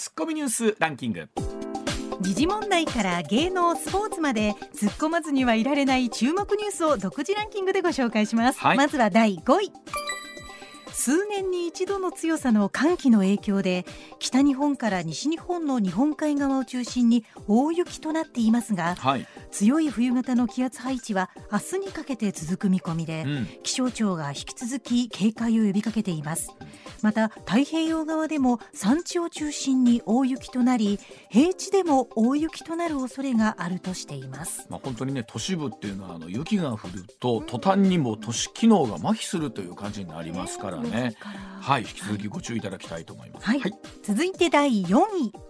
ツッコミニュースランキング。時事問題から芸能スポーツまで突っ込まずにはいられない注目ニュースを独自ランキングでご紹介します、はい、まずは第5位数年に一度の強さの寒気の影響で北日本から西日本の日本海側を中心に大雪となっていますが、はい、強い冬型の気圧配置は明日にかけて続く見込みで、うん、気象庁が引き続き警戒を呼びかけています。また太平洋側でも山地を中心に大雪となり平地でも大雪となる恐れがあるとしています。まあ本当にね都市部っていうのはあの雪が降ると途端にも都市機能が麻痺するという感じになりますからね、ね。はい、引き続きご注意いただきたいと思います。はい、はい、続いて第4位。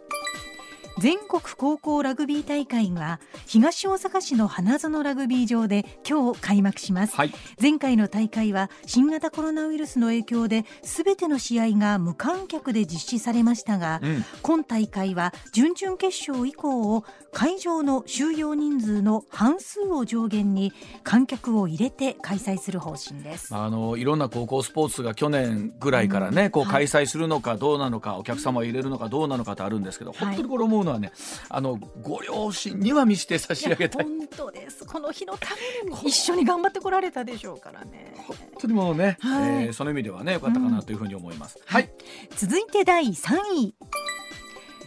全国高校ラグビー大会は東大阪市の花園ラグビー場で今日開幕します、はい、前回の大会は新型コロナウイルスの影響で全ての試合が無観客で実施されましたが、うん、今大会は準々決勝以降を会場の収容人数の半数を上限に観客を入れて開催する方針です。あのいろんな高校スポーツが去年ぐらいからね、うん、こう開催するのかどうなのか、はい、お客様を入れるのかどうなのかとあるんですけど、本当にこれ思うのはねあのご両親には見して差し上げたい。本当です。この日のために一緒に頑張ってこられたでしょうからね。本当にもうね、はい、えー、その意味ではねよかったかなというふうに思います、うん、はい、続いて第3位。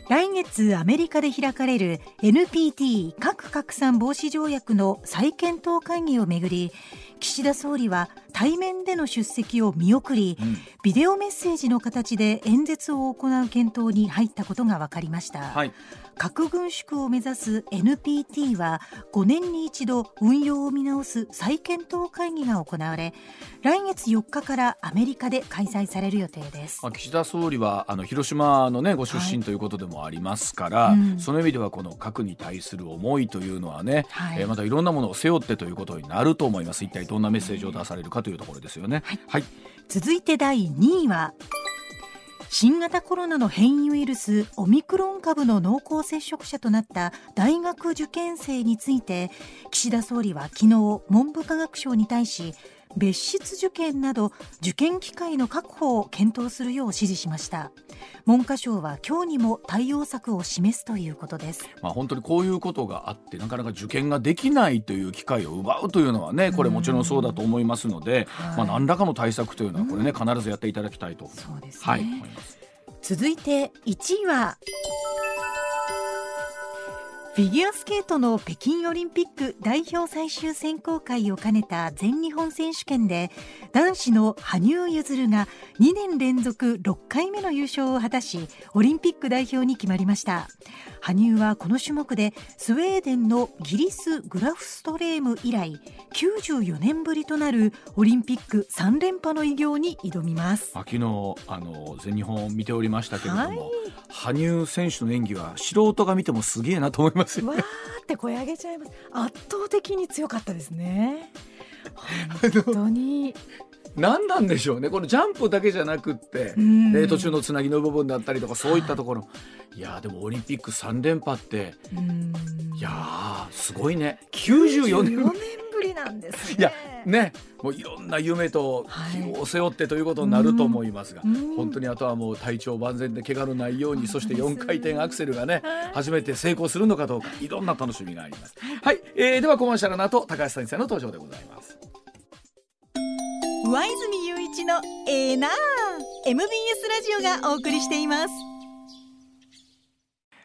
来月アメリカで開かれる NPT 核拡散防止条約の再検討会議をめぐり岸田総理は対面での出席を見送り、うん、ビデオメッセージの形で演説を行う検討に入ったことが分かりました、はい、核軍縮を目指す NPT は5年に一度運用を見直す再検討会議が行われ来月4日からアメリカで開催される予定です。岸田総理はあの広島の、ね、ご出身ということでもありますから、はいうん、その意味ではこの核に対する思いというのはね、はい、えー、またいろんなものを背負ってということになると思います。一体どんなメッセージを出されるかというところですよね。はい、はい、続いて第2位は新型コロナの変異ウイルスオミクロン株の濃厚接触者となった大学受験生について岸田総理は昨日文部科学省に対し別室受験など受験機会の確保を検討するよう指示しました。文科省は今日にも対応策を示すということです。まあ本当にこういうことがあってなかなか受験ができないという機会を奪うというのはねこれもちろんそうだと思いますので、はい、まあ何らかの対策というのはこれね必ずやっていただきたいと、そうですね、はい、思います。続いて1位はフィギュアスケートの北京オリンピック代表最終選考会を兼ねた全日本選手権で男子の羽生結弦が2年連続6回目の優勝を果たしオリンピック代表に決まりました。羽生はこの種目でスウェーデンのギリス・グラフストレーム以来94年ぶりとなるオリンピック3連覇の偉業に挑みます。昨日あの全日本を見ておりましたけれども、はい、羽生選手の演技は素人が見てもすげえなと思いますますわーって声上げちゃいます。圧倒的に強かったですね。本当に。何なんでしょうね。このジャンプだけじゃなくって、え途中のつなぎの部分だったりとかそういったところ、はい、いやでもオリンピック3連覇っていやすごいね。94年。ぶりなんです、ね、いやねもういろんな夢と希を背負ってということになると思いますが、はい、本当にあとはもう体調万全で怪我のないようにそして4回転アクセルがね初めて成功するのかどうかいろんな楽しみがあります。はい、えー、ではコマーシャルの後高橋先生の登場でございます。上泉雄一のエー。ナー MBS ラジオがお送りしています。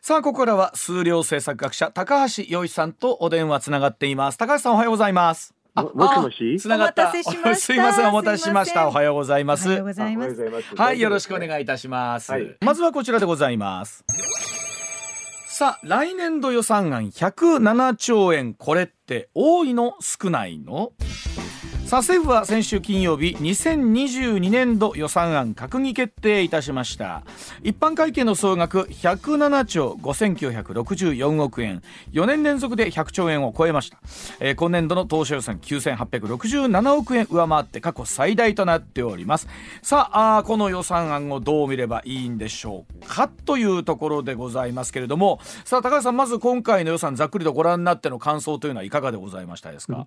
さあここからは数量政策学者高橋洋一さんとお電話つながっています高橋さんおはようございますももしもし？つながった。すいません、お待たせしました。おはようございます。おはようございます。はい、よろしくお願いいたします。はい、まずはこちらでございます。さあ、来年度予算案107兆円、これって多いの？少ないの？さあ政府は先週金曜日2022年度予算案閣議決定いたしました。一般会計の総額107兆5964億円4年連続で100兆円を超えました、えー、今年度の当初予算9867億円上回って過去最大となっております。さああこの予算案をどう見ればいいんでしょうかというところでございますけれども。さあ高橋さんまず今回の予算ざっくりとご覧になっての感想というのはいかがでございましたですか？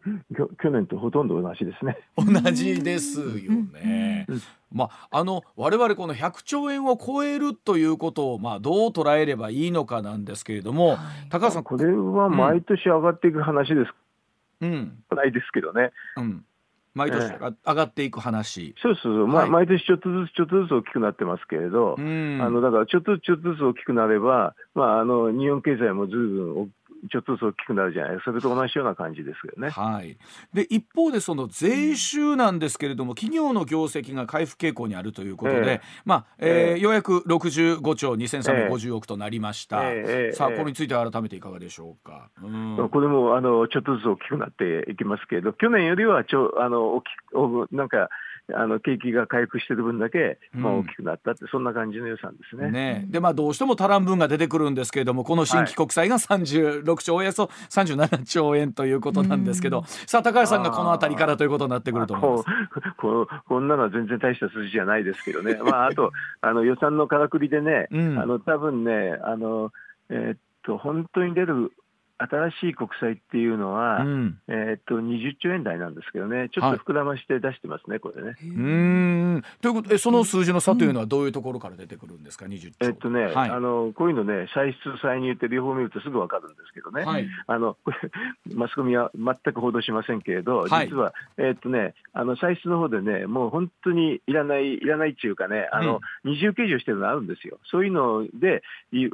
去年とほとんど同じですね。同じですよね。まあ、あの我々この100兆円を超えるということを、まあ、どう捉えればいいのかなんですけれども、はい、高橋さんこれは毎年上がっていく話です、うん、ないですけどね。うん。毎年上がっていく話、そうそうそう、はい、毎年ちょっとずつちょっとずつ大きくなってますけれど、あのだからちょっとちょっとずつ大きくなれば、まあ、あの日本経済もずいぶんちょっとずつ大きくなるじゃない。それと同じような感じですよね。はい、で一方でその税収なんですけれども企業の業績が回復傾向にあるということで、えー、まあえー、えー、ようやく65兆2350億となりました、えー、さあこれについては改めていかがでしょうか。うん、これもあのちょっとずつ大きくなっていきますけれど去年よりはちょあの大きなんかあの景気が回復している分だけ、まあ、大きくなったって、うん、そんな感じの予算ですね。ねでまあどうしても足らん分が出てくるんですけれどもこの新規国債が36兆、およそ37兆円ということなんですけど、うん、さあ高橋さんがこの辺りからということになってくると思います？ここんなのは全然大した数字じゃないですけどね、まあ、あと あの予算のからくりでね、うん、あの多分ねあの、えー、っと本当に出る新しい国債っていうのは、うん、えー、っと20兆円台なんですけどね、ちょっと膨らまして出してますね、はい、これね。うん。ということえその数字の差というのはどういうところから出てくるんですか、20兆。えっとね、はい、あのこういうのね、歳出、歳入って両方見るとすぐ分かるんですけどね、はい、あの マスコミは全く報道しませんけれど、実は、えー、っとね、あの歳出の方でね、もう本当にいらない、いらないっていうかね、あの、うん、二重計上してるのあるんですよ。そういうので、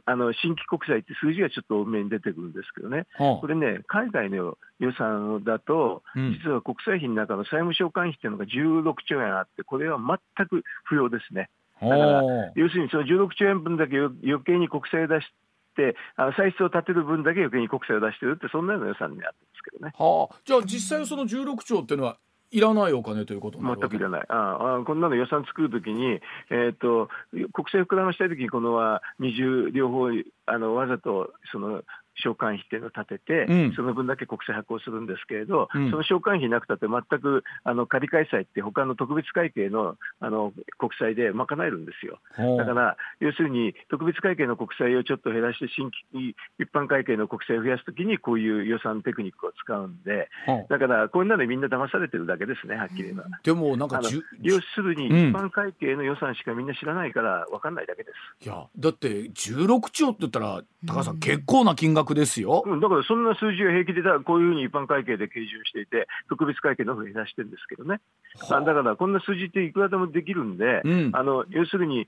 あの新規国債って数字がちょっと多めに出てくるんですけどね。ね、これね、海外の予算だと、実は国債費の中の債務償還費っていうのが16兆円あって、これは全く不要ですね。だから、要するにその16兆円分だけ余計に国債を出して、あの歳出を立てる分だけ余計に国債を出してるって、そんなような予算になってますけどね。はあ、じゃあ、実際その16兆っていうのは、いらないお金ということ全くいらない、ああこんなの予算作るときに、えーと、国債膨らましたいときに、このは二重両方あのわざとその償還費っていうのを立てて、うん、その分だけ国債発行するんですけれど、うん、その償還費なくたって全くあの仮開催って他の特別会計のあの国債で賄えるんですよ。だから要するに特別会計の国債をちょっと減らして新規一般会計の国債を増やすときにこういう予算テクニックを使うんで、だからこんなのみんな騙されてるだけですねはっきり言えば。でもなんか要するに一般会計の予算しかみんな知らないから分かんないだけです。いやだって16兆って言ったら高橋さん、結構な金額ですよ、うん、だからそんな数字が平気でだこういうふうに一般会計で計上していて特別会計の方に出してるんですけどね、はあ、だからこんな数字っていくらでもできるんで、うん、あの要するに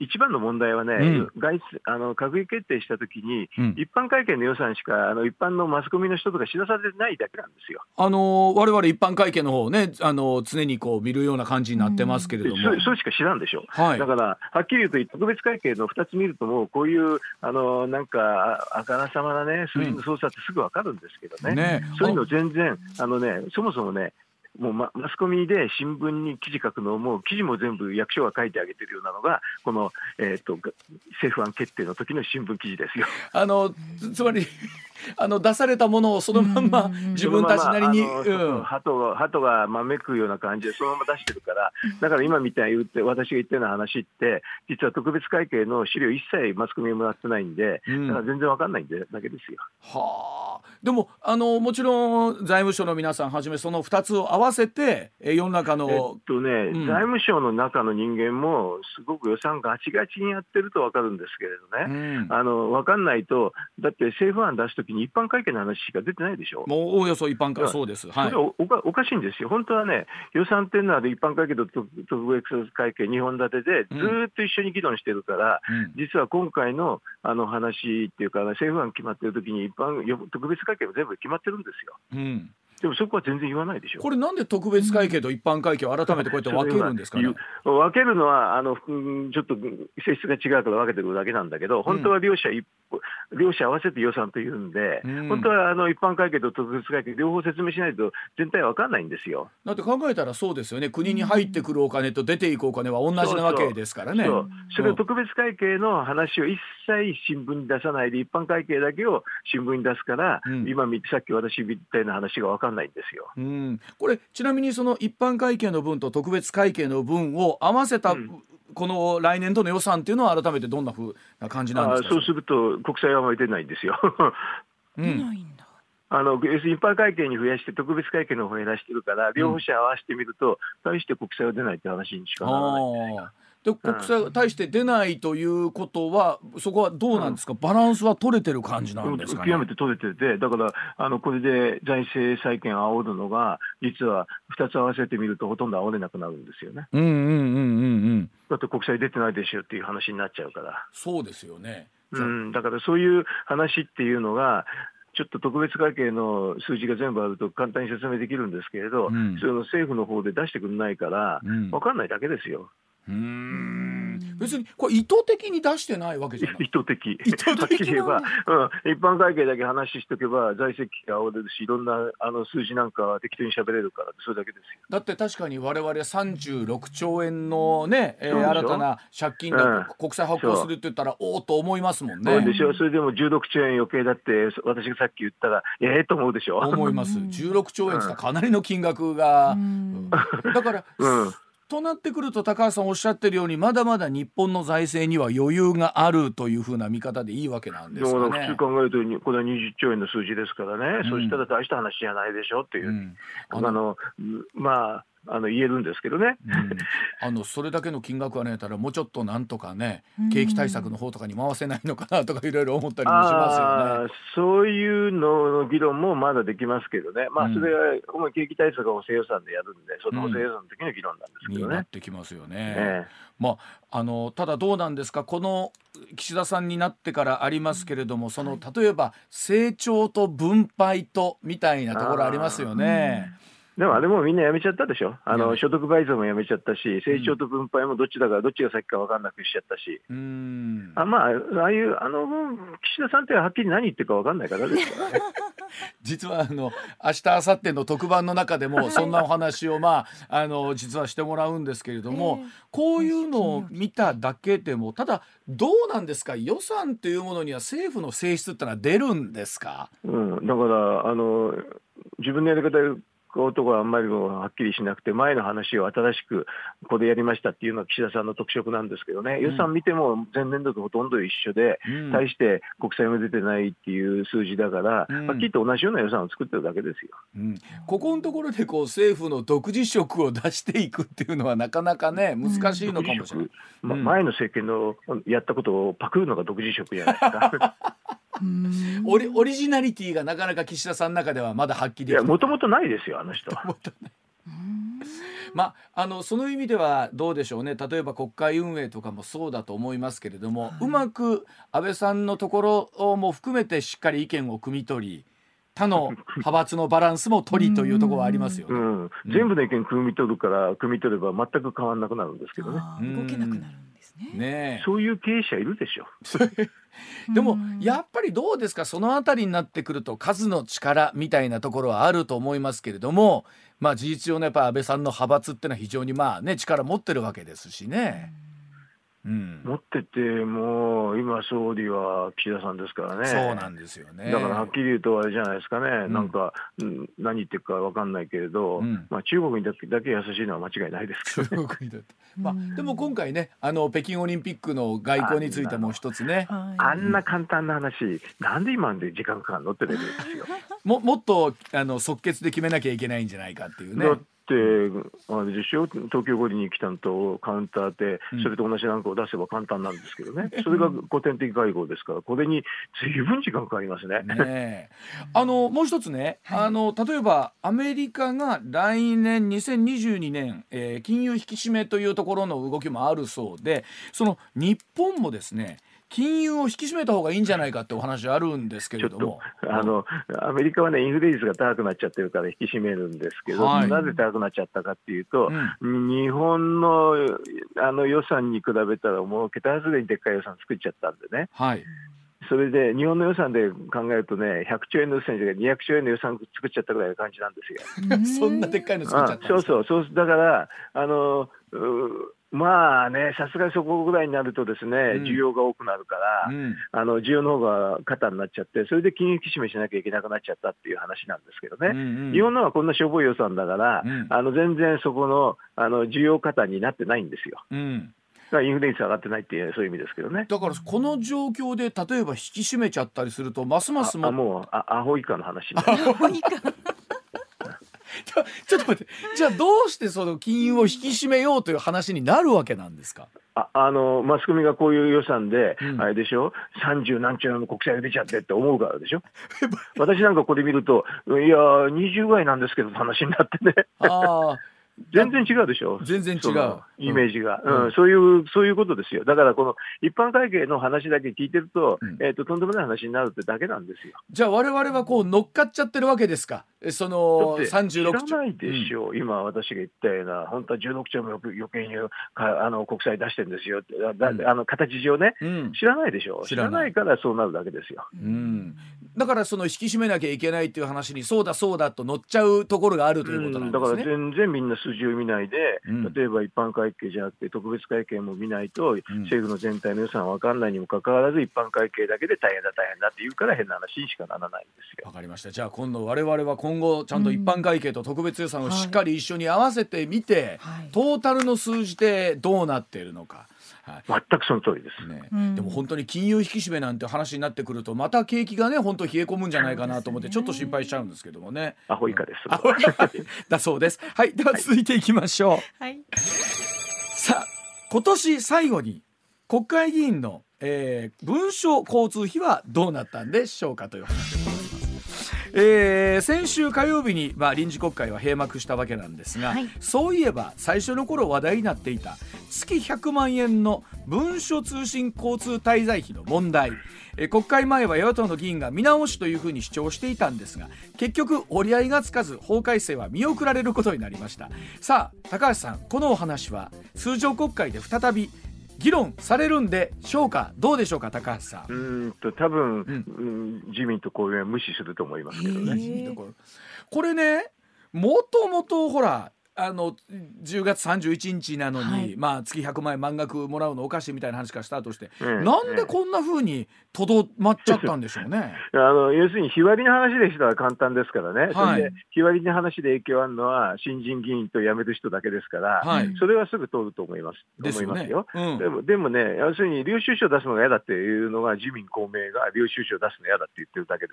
一番の問題はね、うん、外あの閣議決定したときに、一般会計の予算しかあの一般のマスコミの人とか知らされてないだけなんですよ。あの我々一般会計の方ねあの常にこう見るような感じになってますけれども、そそれしか知らんでしょ、はい、だからはっきり言うと特別会計の2つ見るともうこういうあのなんかあからさまなね。数字の操作ってすぐ分かるんですけどね。うんね、そういうの全然あのねそもそもねもうマスコミで新聞に記事書くのを、もう記事も全部役所が書いてあげてるようなのが、この、えーと、政府案決定の時の新聞記事ですよ。あのつまり あの出されたものをそのまま自分たちなりに、鳩が鳩がまめくような感じでそのまま出してるからだから今みたいに言って私が言ったような話って実は特別会計の資料一切マスコミにもらってないんで、だから全然わかんないんでだけですよ。はあ。でもあのもちろん財務省の皆さんはじめその2つを合わせて世の中の、えっとね、うん、財務省の中の人間もすごく予算ガチガチにやってると分かるんですけれどね、うん、あの分かんないとだって政府案出すときに一般会計の話しか出てないでしょ。もうおおよそ一般会そうです、はい、それおかおかしいんですよ。本当はね予算っていうのは一般会計と特別会計2本立てでずっと一緒に議論してるから、うん、実は今回のあの話っていうか政府案決まってるときに一般特別会計も全部決まってるんですよ。うんでもそこは全然言わないでしょ。これなんで特別会計と一般会計を改めてこうやって分けるんですかね？分けるのはあのちょっと性質が違うから分けてるだけなんだけど、本当は両者一、うん、両者合わせて予算というんで、うん、本当はあの一般会計と特別会計両方説明しないと全体分かんないんですよ。だって考えたらそうですよね。国に入ってくるお金と出ていくお金は同じなわけですからね。そうそれを特別会計の話を一切新聞に出さないで一般会計だけを新聞に出すから、うん、今さっき私みたいな話が分かんないんですよ。うん、これちなみにその一般会計の分と特別会計の分を合わせた、この来年度の予算っていうのは改めてどんなふうな感じなんですか？そうすると国債はあまり出ないんですよ。出ないんだあの要するに一般会計に増やして、特別会計の方を減らしてるから、両方者合わせてみると、大して国債は出ないって話にしかならない、ね。で国債が対して出ないということは、そこはどうなんですか、うん、バランスは取れてる感じなんですか、ね、極めて取れてて、だからあのこれで財政再建煽るのが、実は2つ合わせてみると、ほとんど煽れなくなるんですよね。うんうんうんうんうん。だって国債出てないでしょっていう話になっちゃうから。そうですよね。うん、だからそういう話っていうのが、ちょっと特別会計の数字が全部あると簡単に説明できるんですけれど、うん、その政府の方で出してくれないから、分かんないだけですよ。うん。別にこれ意図的に出してないわけじゃない。意図的。意図的言えば、うん、一般会計だけ話しとけば財政危機が煽れるしいろんなあの数字なんかは適当に喋れるからそれだけですよ。だって確かに我々36兆円のね、えー、新たな借金が国債発行するって言ったら、おおと思いますもんね。そうでしょ？それでも16兆円余計だって私がさっき言ったらええー、と思うでしょ？思います。16兆円ってかなりの金額が、だから、うんとなってくると高橋さんおっしゃってるようにまだまだ日本の財政には余裕があるというふうな見方でいいわけなんですかね。普通考えるとこれは20兆円の数字ですからね、うん、そしたら大した話じゃないでしょっていう、うん、あのまああの言えるんですけどね、うん、あのそれだけの金額はねたらもうちょっとなんとかね景気対策の方とかに回せないのかなとかいろいろ思ったりもしますよね。そういうのの議論もまだできますけどね、まあ、それは主に景気対策は補正予算でやるんで、その補正予算の時の議論なんですけどね。なってきますよね。ねまあ、あのただどうなんですか？この岸田さんになってからありますけれどもその例えば成長と分配とみたいなところありますよね。でもあれもみんなやめちゃったでしょ、あの所得倍増もやめちゃったし、成長と分配もどっちだか、どっちが先か分かんなくしちゃったし、うん。あまあ、ああいう、あの岸田さんってはっきり何言ってるか分かんないから。ですからね。実はあの明日明後日の特番の中でもそんなお話をまああの実はしてもらうんですけれども、こういうのを見ただけでもただどうなんですか？予算というものには政府の性質ってのは出るんですか、うん、だからあの自分のやり方ことがあんまりはっきりしなくて、前の話を新しくここでやりましたっていうのは岸田さんの特色なんですけどね、うん、予算見ても前年度とほとんど一緒で、うん、対して国債も出てないっていう数字だから、うん、まあ、きっと同じような予算を作ってるだけですよ。ここのところでこう政府の独自色を出していくっていうのはなかなかね難しいのかもしれない。まあ、前の政権のやったことをパクるのが独自色じゃないですか。オリオリジナリティがなかなか岸田さんの中ではまだ発揮できもともとないですよあの人。は。まあ、あのその意味ではどうでしょうね。例えば国会運営とかもそうだと思いますけれども、はい、うまく安倍さんのところも含めてしっかり意見を汲み取り他の 派閥のバランスも取りというところはありますよね、うん、全部の意見汲み取るから汲み取れば全く変わらなくなるんですけどね。動けなくなるね。ねそういう経営者いるでしょ。でもやっぱりどうですか？その辺りになってくると数の力みたいなところはあると思いますけれどもまあ事実上のやっぱ安倍さんの派閥っていうのは非常にまあね力持ってるわけですしね。うん、持ってて、もう今、総理は岸田さんですからね、そうなんですよね。だからはっきり言うと、あれじゃないですかね、うん、なんか、何言ってるか分かんないけれど、うん、まあ、中国にだけだけ優しいのは間違いないですけど、ね、まあ、でも今回ね、あの北京オリンピックの外交についても一つね。あんな簡単な話、なんで今で時間かかるのってレベルですよ。ももっとあの即決で決めなきゃいけないんじゃないかっていうね。あれでしょ？東京五輪に来たのとカウンターでそれと同じランクを出せば簡単なんですけどね、それが古典的会合ですからこれにずいぶん時間かかりますね。ねあのもう一つね、はい、あの例えばアメリカが来年2022年、えー、金融引き締めというところの動きもあるそうでその日本もですね金融を引き締めた方がいいんじゃないかってお話あるんですけれども。あのアメリカはねインフレ率が高くなっちゃってるから引き締めるんですけど、はい、なぜ高くなっちゃったかっていうと、うん、日本のあの予算に比べたらもう桁外れにでっかい予算作っちゃったんでね。はい。それで日本の予算で考えるとね、100兆円の予算じゃなくて200兆円の予算作っちゃったぐらいの感じなんですよ。そんなでっかいの作っちゃったそうそう、そうだから、あのまあね、さすがにそこぐらいになると、ですね、需要が多くなるから、うん、あの需要の方が肩になっちゃって、それで金融引き締めしなきゃいけなくなっちゃったっていう話なんですけどね、うんうん、日本のはこんなしょぼい予算だから、うん、あの全然そこのあの需要過多になってないんですよ。うん。インフレ率上がってないっていうそういう意味ですけどね。だからこの状況で例えば引き締めちゃったりするとますますももうあアホ以下の話アホ以下 ちょっと待って。じゃあどうしてその金融を引き締めようという話になるわけなんですか？ああのマスコミがこういう予算で、うん、あれでしょ、30何兆円の国債が出ちゃってって思うからでしょ、私なんかこれ見ると、いや、20倍なんですけど、話になってね。あ全然違うでしょ、全然違う、イメージが、うん、うん、そういう、そういうことですよ、だからこの一般会計の話だけ聞いてると、うん、えーと、とんでもない話になるってだけなんですよ。じゃあ、われわれはこう乗っかっちゃってるわけですか、その36兆。知らないでしょ。う、うん、今、私が言ったような、本当は16兆も余計にあの国債出してるんですよ、だあの形上ね、知らないでしょ。う、知らないからそうなるだけですよ。うん。だからその引き締めなきゃいけないっていう話にそうだそうだと乗っちゃうところがあるということなんですね、だから全然みんな数字を見ないで、うん、例えば一般会計じゃなくて特別会計も見ないと、政府の全体の予算は分かんないにもかかわらず一般会計だけで大変だ大変だって言うから変な話にしかならないんですよ。わかりました。じゃあ今度我々は今後ちゃんと一般会計と特別予算をしっかり一緒に合わせてみて、はい、トータルの数字でどうなっているのか。はい、全くその通りです、ね、うん、でも本当に金融引き締めなんて話になってくるとまた景気がね本当冷え込むんじゃないかなと思ってちょっと心配しちゃうんですけどもね。アホ以下です。だそうです。はいでは続いていきましょう。はい、さあ今年最後に国会議員の、えー、文書交通費はどうなったんでしょうかという話です。えー、先週火曜日に、まあ、臨時国会は閉幕したわけなんですが、はい、そういえば最初の頃話題になっていた月100万円の文書通信交通滞在費の問題、えー、国会前は与野党の議員が見直しというふうに主張していたんですが結局折り合いがつかず法改正は見送られることになりました。さあ高橋さんこのお話は通常国会で再び議論されるんでしょうか、どうでしょうか、高橋さん。うんと多分、うん、自民と公明は無視すると思いますけどね。これね、もともとほら、あの10月31日なのに、はい、まあ、月100万円満額もらうのおかしいみたいな話からスタートして、うん、なんでこんなふうにとどまっちゃったんでしょうね？あの要するに日割りの話でしたら簡単ですからね、はい、日割りの話で影響あるのは新人議員と辞める人だけですから、はい、それはすぐ通ると思います、思いますよ、うん、でもでもね、要するに領収書出すのが嫌だっていうのが、自民、公明が領収書出すの嫌だって言ってるだけで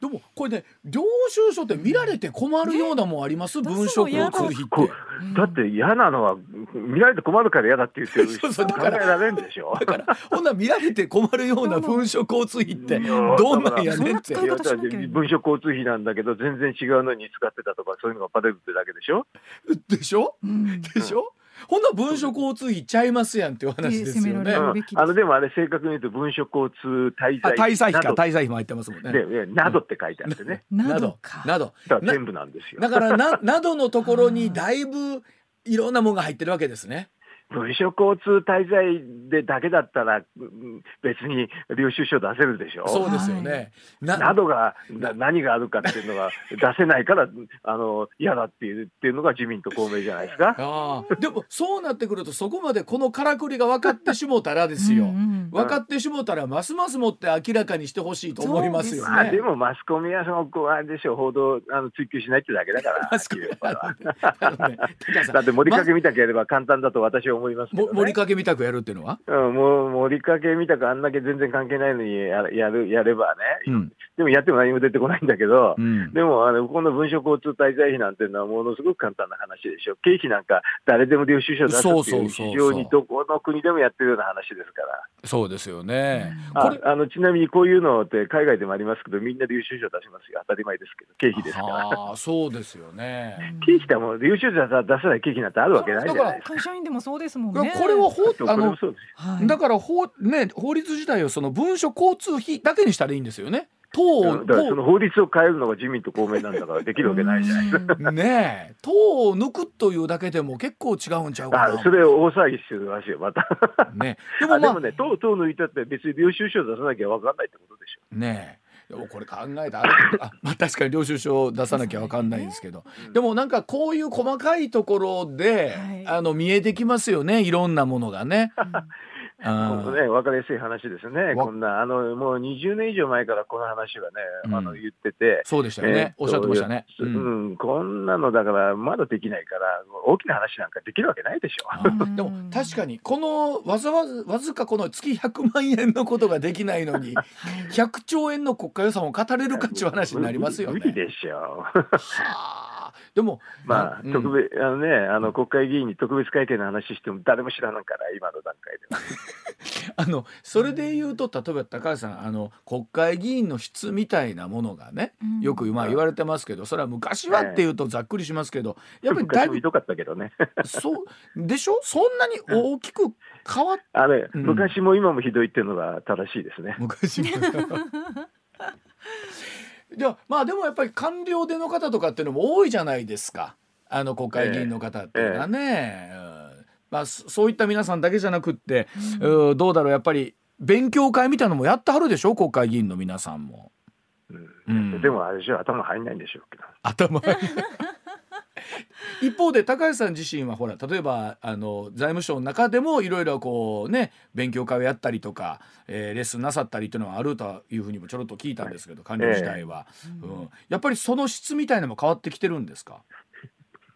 すよ。でもこれね、領収書って見られて困るようなもんあります、文書交通費って。だって嫌なのは見られて困るから嫌だって言ってる人 考えられるんでしょ。だからほんな見られて困るような文書交通費ってどんなんやねんって。文書交通費なんだけど全然違うのに使ってたとかそういうのがバレるってだけでしょ。でしょ、うん、でしょ、ほんな文書交通費ちゃいますやんっていう話ですよね。うん、あのでもあれ正確に言うと文書交通滞在滞在費か滞在費も入ってますもんね。でなどって書いてあってね。などなど全部なんですよ。だからななどのところにだいぶいろんなものが入ってるわけですね。文書交通滞在でだけだったら、別に領収書出せるでしょ？そうですよね。ななどがな何があるかっていうのが出せないからあの嫌だっていうっていうのが自民と公明じゃないですか？あでもそうなってくるとそこまでこのからくりが分かってしもたらですよ。うんうん分かってしもたらますますもって明らかにしてほしいと思いますよね。まあ、でもマスコミはそのあれでしょう報道あの追求しないってだけだから。だって盛りかけ見たければ簡単だと私は思いますけど、ね、盛りかけ見たくやるっていうのは、うん、もう盛りかけ見たくあんだけ全然関係ないのにややるやればね、うん、でもやっても何も出てこないんだけど、うん、でもあのこの文書交通滞在費なんていうのはものすごく簡単な話でしょ。経費なんか誰でも領収書出すっていう非常にどこの国でもやってるような話ですから。そうですよね、ああのちなみにこういうのって海外でもありますけどみんな領収書出しますよ。当たり前ですけど経費ですから。あそうですよね。経費ってもう領収書出さない経費なんてあるわけないじゃないですか。会社員でもそうですもんねこれは法あの、はい、だから法,、ね、法律自体をその文書交通費だけにしたらいいんですよね。党だからその法律を変えるのが自民と公明なんだからできるわけないじゃないですか。ねえ党を抜くというだけでも結構違うんちゃうかな。それを大騒ぎしてるらしいよまた。ねでも、まあ、でもね党党抜いたって別に領収書出さなきゃ分かんないってことでしょ。ねえ。これ考えたら あ、まあ、確かに領収書を出さなきゃ分かんないんですけど、でもなんかこういう細かいところで、はい、あの見えてきますよねいろんなものがね。ね、分かりやすい話ですね、こんな、あのもう20年以上前からこの話はね、うん、あの言ってて、そうでしたよね、えー、おっしゃってましたね、うん、うん、こんなのだから、まだできないから、大きな話なんかできるわけないでしょ。でも確かに、このわざわざわずかこの月100万円のことができないのに、100兆円の国家予算を語れるかっていう話になりますよね。無理でしょう。はあでも、まあ、うん、特別、あのね、あの国会議員に特別会見の話しても誰も知らないから、今の段階では。あの、それで言うと、例えば高橋さん、あの、国会議員の質みたいなものがね、よくまあ言われてますけど、それは昔はっていうとざっくりしますけど、やっぱりだいぶ。ひどかったけどね。そう、でしょ？そんなに大きく変わっあれ、うん、昔も今もひどいっていうのが正しいですね。昔も。じゃまあでもやっぱり官僚での方とかっていうのも多いじゃないですか。あの国会議員の方っていうのはね、えーえー、まあ、そういった皆さんだけじゃなくって、うん、どうだろうやっぱり勉強会みたいなのもやってはるでしょ国会議員の皆さんも。うん、でもあれでしょ頭入んないんでしょうけど。頭入んない一方で高橋さん自身はほら例えばあの財務省の中でもいろいろこうね勉強会をやったりとか、えー、レッスンなさったりっていうのはあるというふうにもちょろっと聞いたんですけど官僚時代は、えー、うん、やっぱりその質みたいなのも変わってきてるんですか？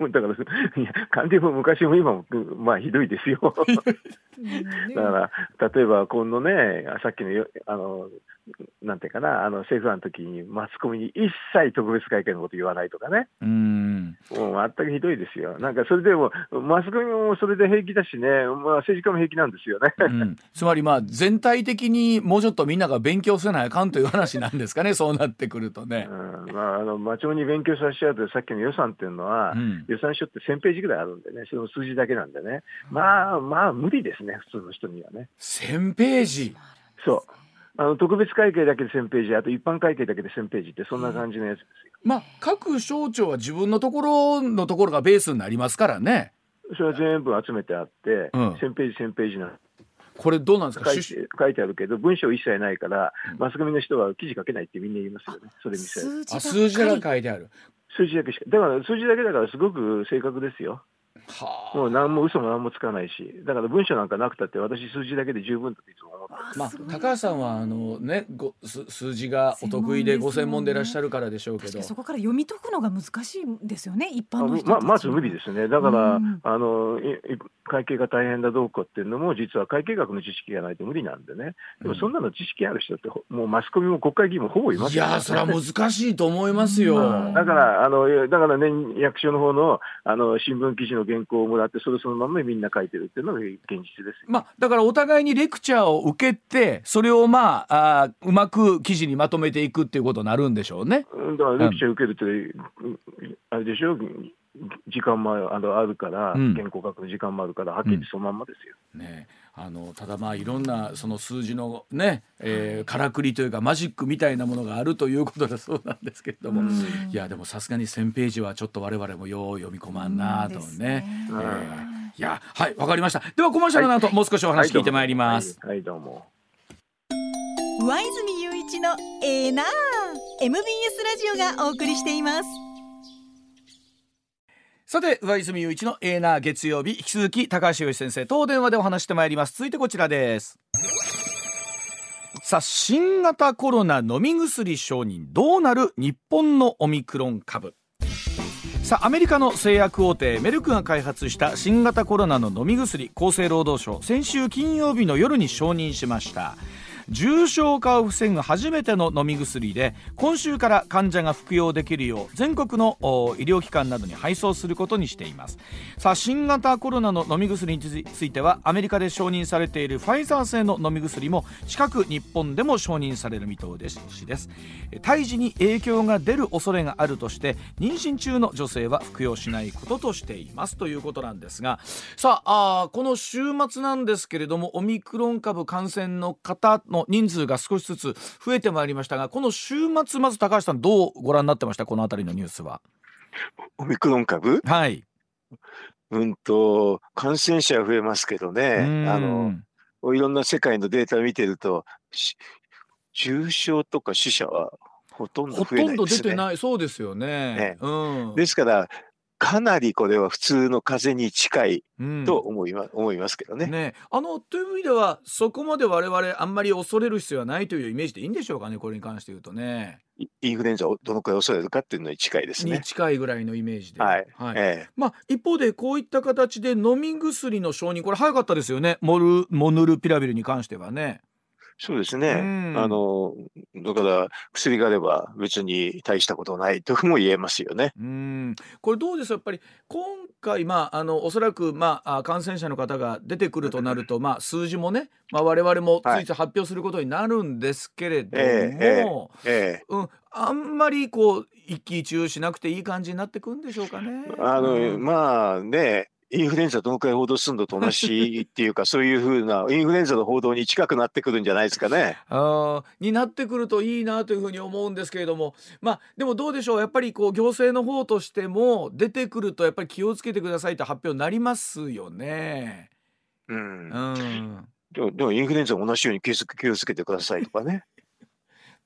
だから、いや、官僚も昔も今も、まあ、ひどいですよ。だから、例えば、今度ね、さっきのあの、なんていうかな、あの政府案の時にマスコミに一切特別会見のこと言わないとかね、うん。もう全くひどいですよ、なんかそれでも、マスコミもそれで平気だしね、まあ、政治家も平気なんですよね、うん、つまり、まあ、全体的にもうちょっとみんなが勉強せないかんという話なんですかね、そうなってくるとね。うん。まあ、あの町長に勉強させちゃうと、さっきの予算っていうのは、うん、予算書って1000ページぐらいあるんでね、その数字だけなんでね、まあまあ、無理ですね、普通の人にはね。1000ページそうあの特別会計だけで1000ページ、あと一般会計だけで1000ページって、そんな感じのやつですよ。まあ、各省庁は自分のところのところがベースになりますからね。それは全部集めてあって、うん、1000ページ、1000ページなこれどうなんですか？書いて書いてあるけど、文章一切ないから、うん、マスコミの人は記事書けないってみんな言いますよね、それ見せる。あ数字だけ書いてある。数字だけしか、だから数字だけだから、すごく正確ですよ。はあ、もう何も嘘も何もつかないし、だから文章なんかなくたって、私、数字だけで十分といつも思ってまあ、高橋さんはあの、ね、ご数字がお得意で、ご専門でいらっしゃるからでしょうけど、そこから読み解くのが難しいんですよね、一般の人ままず無理ですね、だから、うん、あの会計が大変だどうかっていうのも、実は会計学の知識がないと無理なんでね、でもそんなの知識ある人って、もうマスコミも国会議員もほぼいますいやそれは難しいと思いますよ。だからあのだからね、役所の方のあの新聞記事の原稿をもらって、それそのままみんな書いてるっていうのが現実です、まあ、だからお互いにレクチャーを受けて、それをまああうまく記事にまとめていくっていうことになるんでしょうね。だからレクチャー受けるって、うん、あれでしょ？時間もあのあるから、うん、原稿書く時間もあるから、はっきりそのまんまですよ。うん、ねあのただまあいろんなその数字のね、えー、からくりというかマジックみたいなものがあるということだそうなんですけれども、いやでもさすがに1,000ページはちょっと我々もよう読み込まんなとね。えーいやはいわかりました。ではコマーシャルの後、はい、もう少しお話聞いてまいります、はい、はい、どうも。上泉雄一のエー。ナー MBS ラジオがお送りしていますさて上泉雄一のエーナー月曜日引き続き高橋洋先生と電話でお話してまいります。続いてこちらです。さあ新型コロナ飲み薬承認どうなる日本のオミクロン株。さあアメリカの製薬大手メルクが開発した新型コロナの飲み薬厚生労働省先週金曜日の夜に承認しました。重症化を防ぐ初めての飲み薬で今週から患者が服用できるよう全国の医療機関などに配送することにしています。さあ新型コロナの飲み薬についてはアメリカで承認されているファイザー製の飲み薬も近く日本でも承認される見通しです。胎児に影響が出る恐れがあるとして妊娠中の女性は服用しないこととしています。ということなんですがさあこの週末なんですけれどもオミクロン株感染の方の人数が少しずつ増えてまいりましたがこの週末まず高橋さんどうご覧になってました？この辺りのニュースは。オミクロン株？はい。うんと感染者増えますけどね。あのいろんな世界のデータを見てると重症とか死者はほとんど増えないですね。ほとんど出てない。そうですよね。ねうん、ですからかなりこれは普通の風に近いと思いま、うん、思いますけどね。ねあのという意味ではそこまで我々あんまり恐れる必要はないというイメージでいいんでしょうかねこれに関して言うとね。インフルエンザをどのくらい恐れるかっていうのに近いですね。に近いぐらいのイメージで。はい。はい、ええ、まあ一方でこういった形で飲み薬の承認これ早かったですよね。モルモヌルピラビルに関してはね。そうですね。あの、だから薬があれば別に大したことない とも言えますよね。うん。これどうです？やっぱり今回、まあ、あの、おそらく、まあ、感染者の方が出てくるとなると、まあ、数字もね、まあ、我々もついつい発表することになるんですけれども、えええうん、あんまりこう、一喜一憂しなくていい感じになってくるんでしょうかね。あの、うん、まあね、インフルエンザどのくらい報道するのと同じっていうか、そういうふうな、インフルエンザの報道に近くなってくるんじゃないですかね。あになってくるといいなというふうに思うんですけれども、まあ、でもどうでしょう、やっぱりこう行政の方としても、出てくると、やっぱり気をつけてくださいって発表になりますよね。うん。うん、でも、でもインフルエンザも同じように気をつけてくださいとかね。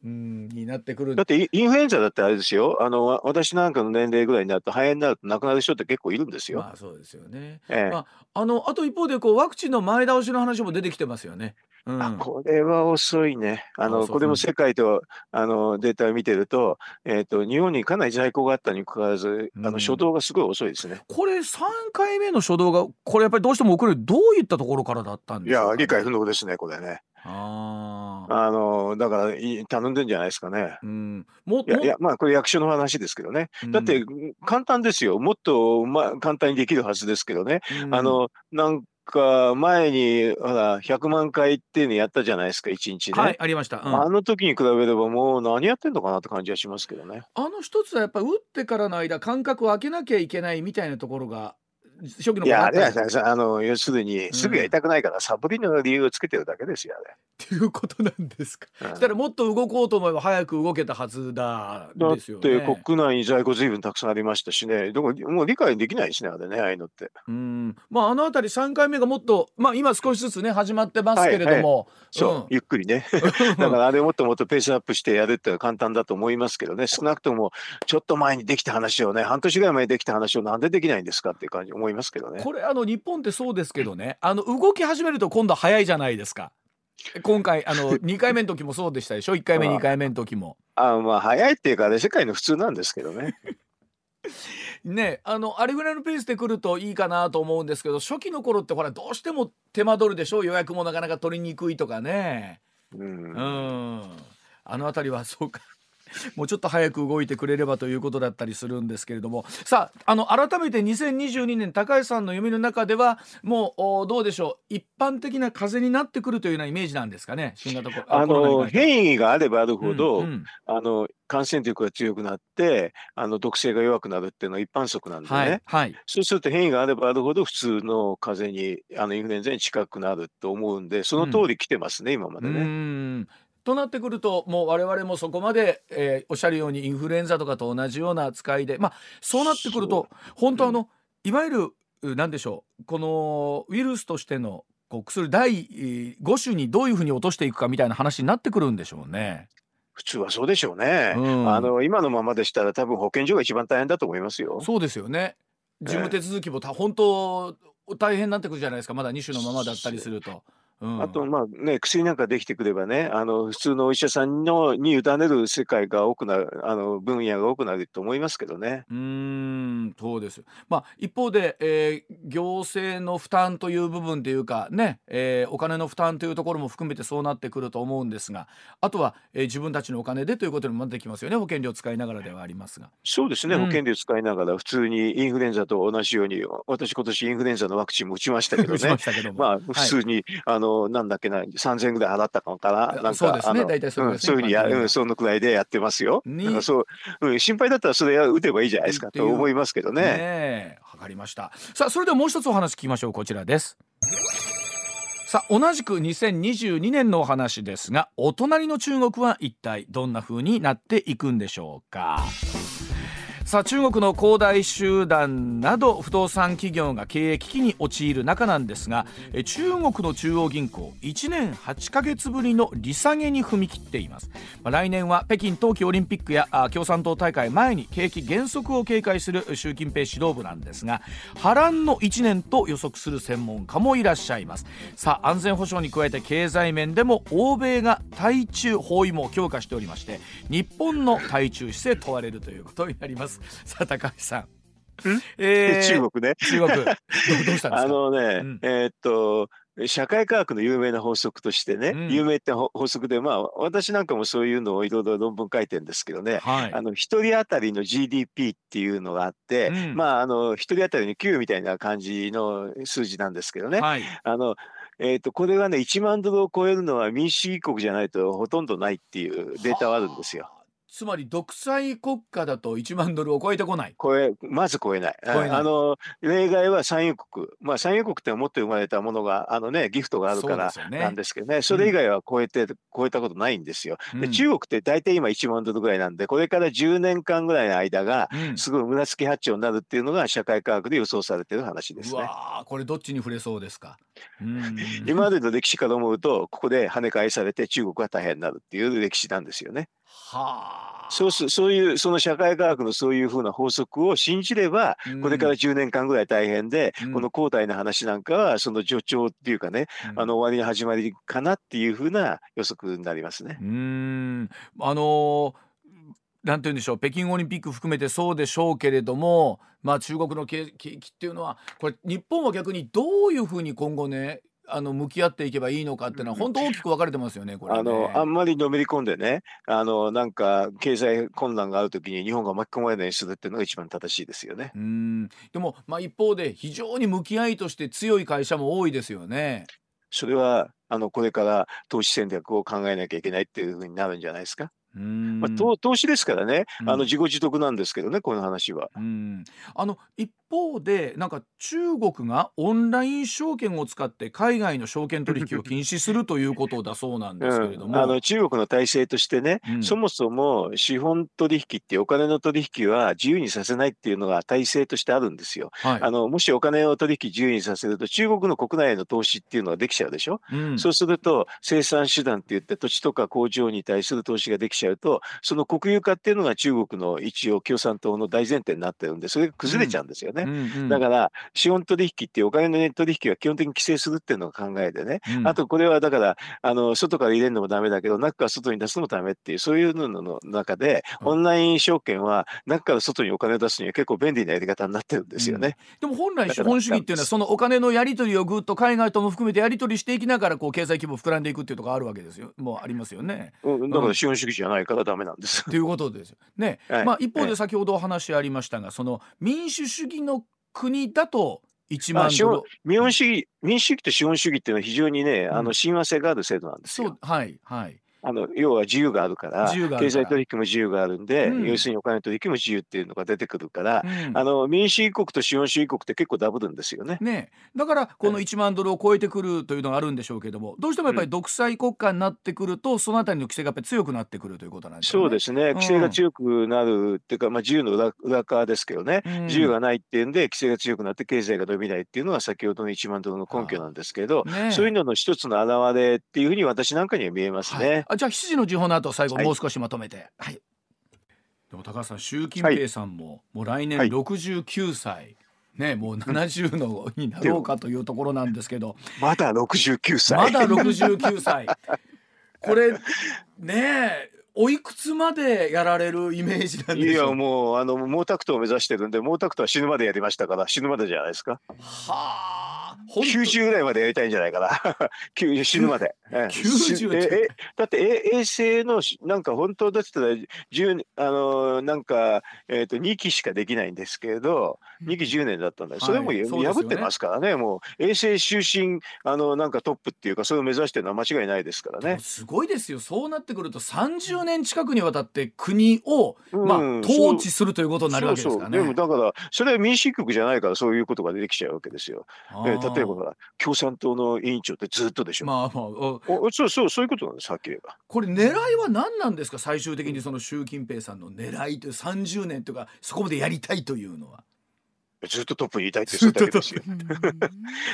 うんになってくるだってインフルエンザだってあれですよあの私なんかの年齢ぐらいになると肺炎になると亡くなる人って結構いるんですよ。まあそうですよね。ええ、まあ、あのあと一方でこうワクチンの前倒しの話も出てきてますよね。うん、あこれは遅いね。あのこれも世界とあのデータを見てると,、えーと、日本にかなり在庫があったにもかかわらず、あの初動がすごい遅いですね。これ3回目の初動がこれやっぱりどうしても遅れるどういったところからだったんですか、ね、いや理解不能ですねこれね。ああのだから頼んでんじゃないですかね。うん、もいやいやまあこれ役所の話ですけどね。だって簡単ですよもっと、ま、簡単にできるはずですけどね。うん、あのなんか前にほら100万回っていうのやったじゃないですか1日ね。はいありました、うん、あの時に比べればもう何やってんのかなって感じはしますけどね。あの一つはやっぱり打ってからの間間隔を空けなきゃいけないみたいなところが初期のいや、あれはあの、要するに、すぐやりたくないから、サボりの理由をつけてるだけですよ、あれ。っていうことなんですか？うん、したらもっと動こうと思えば早く動けたはずだですよね。だって国内に在庫随分たくさんありましたしね、でももう理解できないですね、あれね、ああいうのって。うん、まああのあたり3回目がもっと、まあ今少しずつね始まってますけれども、はいはい、そう、うん、ゆっくりね。だからあれもっともっとペースアップしてやるってのは簡単だと思いますけどね、少なくともちょっと前にできた話をね、半年ぐらい前にできた話をなんでできないんですかっていう感じ思いますけどね。これあの日本ってそうですけどね、あの動き始めると今度早いじゃないですか。今回あの 2回目の時もそうでしたでしょ？1回目2回目の時も。あまあ早いっていうかね世界の普通なんですけどね。ねあのあれぐらいのペースで来るといいかなと思うんですけど初期の頃ってほらどうしても手間取るでしょ？予約もなかなか取りにくいとかね。うん、うんあの辺りはそうか もうちょっと早く動いてくれればということだったりするんですけれども。さああの改めて2022年高橋さんの読みの中ではもうどうでしょう？一般的な風邪になってくるというようなイメージなんですかね？新型コロナあの変異があればあるほど、うんうん、あの感染力が強くなってあの毒性が弱くなるっていうのは一般則なんでね、はいはい、そうすると変異があればあるほど普通の風邪にあのインフルエンザに近くなると思うんでその通り来てますね、うん、今までね。となってくるともう我々もそこまで、えー、おっしゃるようにインフルエンザとかと同じような扱いでまあそうなってくると本当あの、いわゆる何でしょうこのウイルスとしてのこう薬第5種にどういうふうに落としていくかみたいな話になってくるんでしょうね。普通はそうでしょうね、うん、あの今のままでしたら多分保健所が一番大変だと思いますよ。そうですよね。事務手続きもた、えー、本当大変になってくるじゃないですか。まだ2種のままだったりすると。あと、まあね、薬なんかできてくればね、あの普通のお医者さんのに委ねる世界が多くなる、あの分野が多くなると思いますけどね。うん、そうです。まあ、一方で、えー、行政の負担という部分というか、ね、えー、お金の負担というところも含めてそうなってくると思うんですが、あとは、えー、自分たちのお金でということにもなってきますよね、保険料を使いながらではありますが。そうですね、うん、保険料使いながら、普通にインフルエンザと同じように、私、今年インフルエンザのワクチンも打ちましたけどね、まあ、普通に、はい、あのなんだっけな、3000円ぐらい払ったのかな？なんかそうですね、大体そうですね。そういうふうにや、うん、そのくらいでやってますよ。そう、うん、心配だったらそれ打てばいいじゃないですかと思いますけどね。ねわかりました。さあ、それではもう一つお話聞きましょう。こちらです。さあ同じく2022年のお話ですがお隣の中国は一体どんな風になっていくんでしょうか？さあ中国の恒大集団など不動産企業が経営危機に陥る中なんですが中国の中央銀行1年8ヶ月ぶりの利下げに踏み切っています、来年は北京冬季オリンピックや共産党大会前に景気減速を警戒する習近平指導部なんですが波乱の1年と予測する専門家もいらっしゃいます。さあ安全保障に加えて経済面でも欧米が対中包囲網を強化しておりまして日本の対中姿勢問われるということになります。さあ高橋さん えー、中国ね。中国。どどうしたんですか？あのね、うん、えー、っと。社会科学の有名な法則としてね、うん、有名って法則で、まあ、私なんかもそういうのをいろいろ論文書いてるんですけどね、はい、あの一人当たりの GDP っていうのがあって、うん、まあ、あの一人当たりの給与みたいな感じの数字なんですけどね、はい、あのえーと、これがね1万ドルを超えるのは民主主義国じゃないとほとんどないっていうデータはあるんですよ。つまり独裁国家だと1万ドルを超えてこない。超えまず超えない。ないあの例外は産油国、まあ、産油国って持って生まれたものがあの、ね、ギフトがあるからなんですけどね、そ、ね、れ以外は超えて、うん、超えたことないんですよ。で中国って大体今1万ドルぐらいなんで、これから10年間ぐらいの間が、すごい紫八丁になるっていうのが社会科学で予想されてる話ですね。わこれどっちに触れそうですか？今までの歴史から思うと、ここで跳ね返されて中国は大変になるっていう歴史なんですよね。はあ。そうすそういうその社会科学のそういうふうな法則を信じれば、これから10年間ぐらい大変で、うん、この交代の話なんかはその助長っていうかね、うん、あの終わりの始まりかなっていうふうな予測になりますね。うんあのーなんて言うんでしょう北京オリンピック含めてそうでしょうけれども、まあ、中国の景気っていうのはこれ日本は逆にどういうふうに今後ねあの向き合っていけばいいのかっていうのは本当大きく分かれてますよね、これ、ね、あのあんまりのめり込んでね、あのなんか経済困難があるときに日本が巻き込まれないようにするっていうのが一番正しいですよね。うんでも、まあ、一方で非常に向き合いとして強い会社も多いですよね。それはあのこれから投資戦略を考えなきゃいけないっていうふうになるんじゃないですか。まあ、投資ですからね、あの自己自得なんですけどね、この話は。あの一方でなんか中国がオンライン証券を使って海外の証券取引を禁止するということだそうなんですけれども、うん、あの中国の体制としてね、うん、そもそも資本取引ってお金の取引は自由にさせないっていうのが体制としてあるんですよ。はい、あのもしお金を取引自由にさせると中国の国内への投資っていうのができちゃうでしょ？うん、そうすると生産手段って言って土地とか工場に対する投資ができちゃうとその国有化っていうのが中国の一応共産党の大前提になってるんでそれが崩れちゃうんですよね。だから資本取引っていうお金の取引は基本的に規制するっていうのが考えてね、うん、あとこれはだからあの外から入れるのもダメだけど中から外に出すのもダメっていうそういうのの中で、オンライン証券は中から外にお金を出すには結構便利なやり方になってるんですよね。うん、でも本来資本主義っていうのはそのお金のやり取りをぐっと海外とも含めてやり取りしていきながらこう経済規模膨らんでいくっていうところあるわけですよ。もうありますよね。うん、だから資本主義じゃないからダメなんです。ということですよ。ね。はい、まあ一方で先ほどお話ありましたが、その民主主義の国だと1万ドル、民主主義民主主義と資本主義っていうのは非常にね、うん、あの親和性がある制度なんですよ。はいはいあの要は自由があるから経済取引も自由があるんで、うん、要するにお金取引も自由っていうのが出てくるから、うん、あの民主主義国と資本主義国って結構ダブるんですよね。ね。だからこの1万ドルを超えてくるというのがあるんでしょうけどもどうしてもやっぱり独裁国家になってくると、そのあたりの規制がやっぱり強くなってくるということなんですね。そうですね。規制が強くなるっていうか、まあ、自由の裏裏側ですけどね、自由がないっていうんで規制が強くなって経済が伸びないっていうのは先ほどの1万ドルの根拠なんですけど、ね、そういうのの一つの表れっていうふうに私なんかには見えますね。じゃあ7時の時報の後最後もう少しまとめて、はい、はい、でも高橋さん習近平さんも、はい、もう来年69歳、はい、ね、もう70のになろうかというところなんですけど。まだ69歳。まだ69歳。これねおいくつまでやられるイメージなんでいやもうあの毛沢東を目指してるんで毛沢東は死ぬまでやりましたから死ぬまでじゃないですか。はあ。90ぐらいまでやりたいんじゃないかな。死ぬまで。90え。だって衛星のなんか本当だったら10あのなんか、えーと、と2期しかできないんですけれど2期10年だったんだそれも、はい、破ってますからね。もう衛星終身あのなんかトップっていうかそれを目指してるのは間違いないですからね。すごいですよ。そうなってくると30年近くにわたって国を、まあ、統治するということになるわけですからね。でもだからそれは民主主義国じゃないからそういうことが出てきちゃうわけですよ。例例えば共産党の委員長ってずっとでしょ。まあまあ、そうそうそういうことなんですはっきり言えば。これ狙いは何なんですか？最終的にその習近平さんの狙いという30年とかそこまでやりたいというのは。ずっとトップにいたいってそれだけですよ。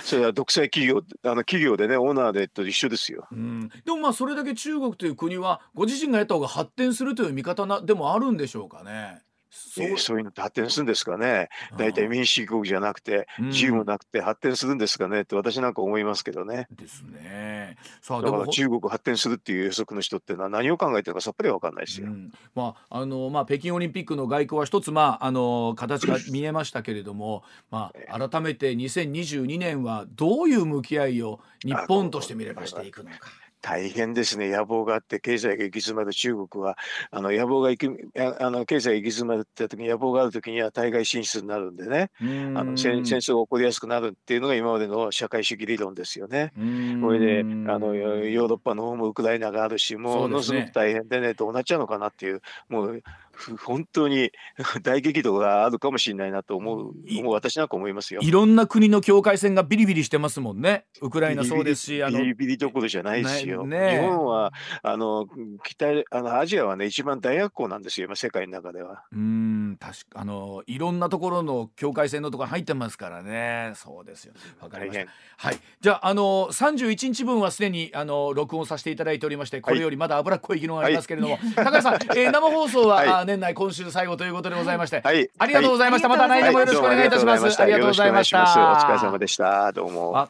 それは独裁企業あの企業でねオーナーでと一緒ですよ。でもまあそれだけ中国という国はご自身がやった方が発展するという見方なでもあるんでしょうかね。そうえー、そういうのって発展するんですかね、大体民主主義国じゃなくて、自由もなくて発展するんですかね？って私なんか思いますけどね。ですね。さあだから中国発展するっていう予測の人っていうのは何を考えてるかさっぱり分かんないですよ。うん、まああのまあ、北京オリンピックの外交は一つ、まあ、あの形が見えましたけれども、まあ、改めて2022年はどういう向き合いを日本としてみればしていくのか。大変ですね、野望があって、経済が行き詰まる。中国は、あの野望が行きあの経済が行き詰まるって時に、野望がある時には対外進出になるんでね、あの戦戦争が起こりやすくなるっていうのが今までの社会主義理論ですよね。これであのヨーロッパの方もウクライナがあるし、ものすごく大変でね、どうなっちゃうのかなっていう、もう 本当に 大激怒があるかもしれないなと思う、もう私なんか思いますよ。いろんな国の境界線がビリビリしてますもんね。ウクライナそうですし、あのビリビリどころじゃないですよ。ね、日本はあの北あのアジアはね一番大学校なんですよ。今世界の中では。うん確かあのいろんなところの境界線のところ入ってますからね。そうですよ。わかりました。はい。じゃああの三十一日分はすでにあの録音させていただいておりまして、これよりまだ脂っこい議論がありますけれども、はい、高橋さん、えー、生放送は、はい、年内今週最後ということでございまして、はい、ありがとうございました。また来年もよろしくお願いいたします。ありがとうございました。お疲れ様でした。どうも。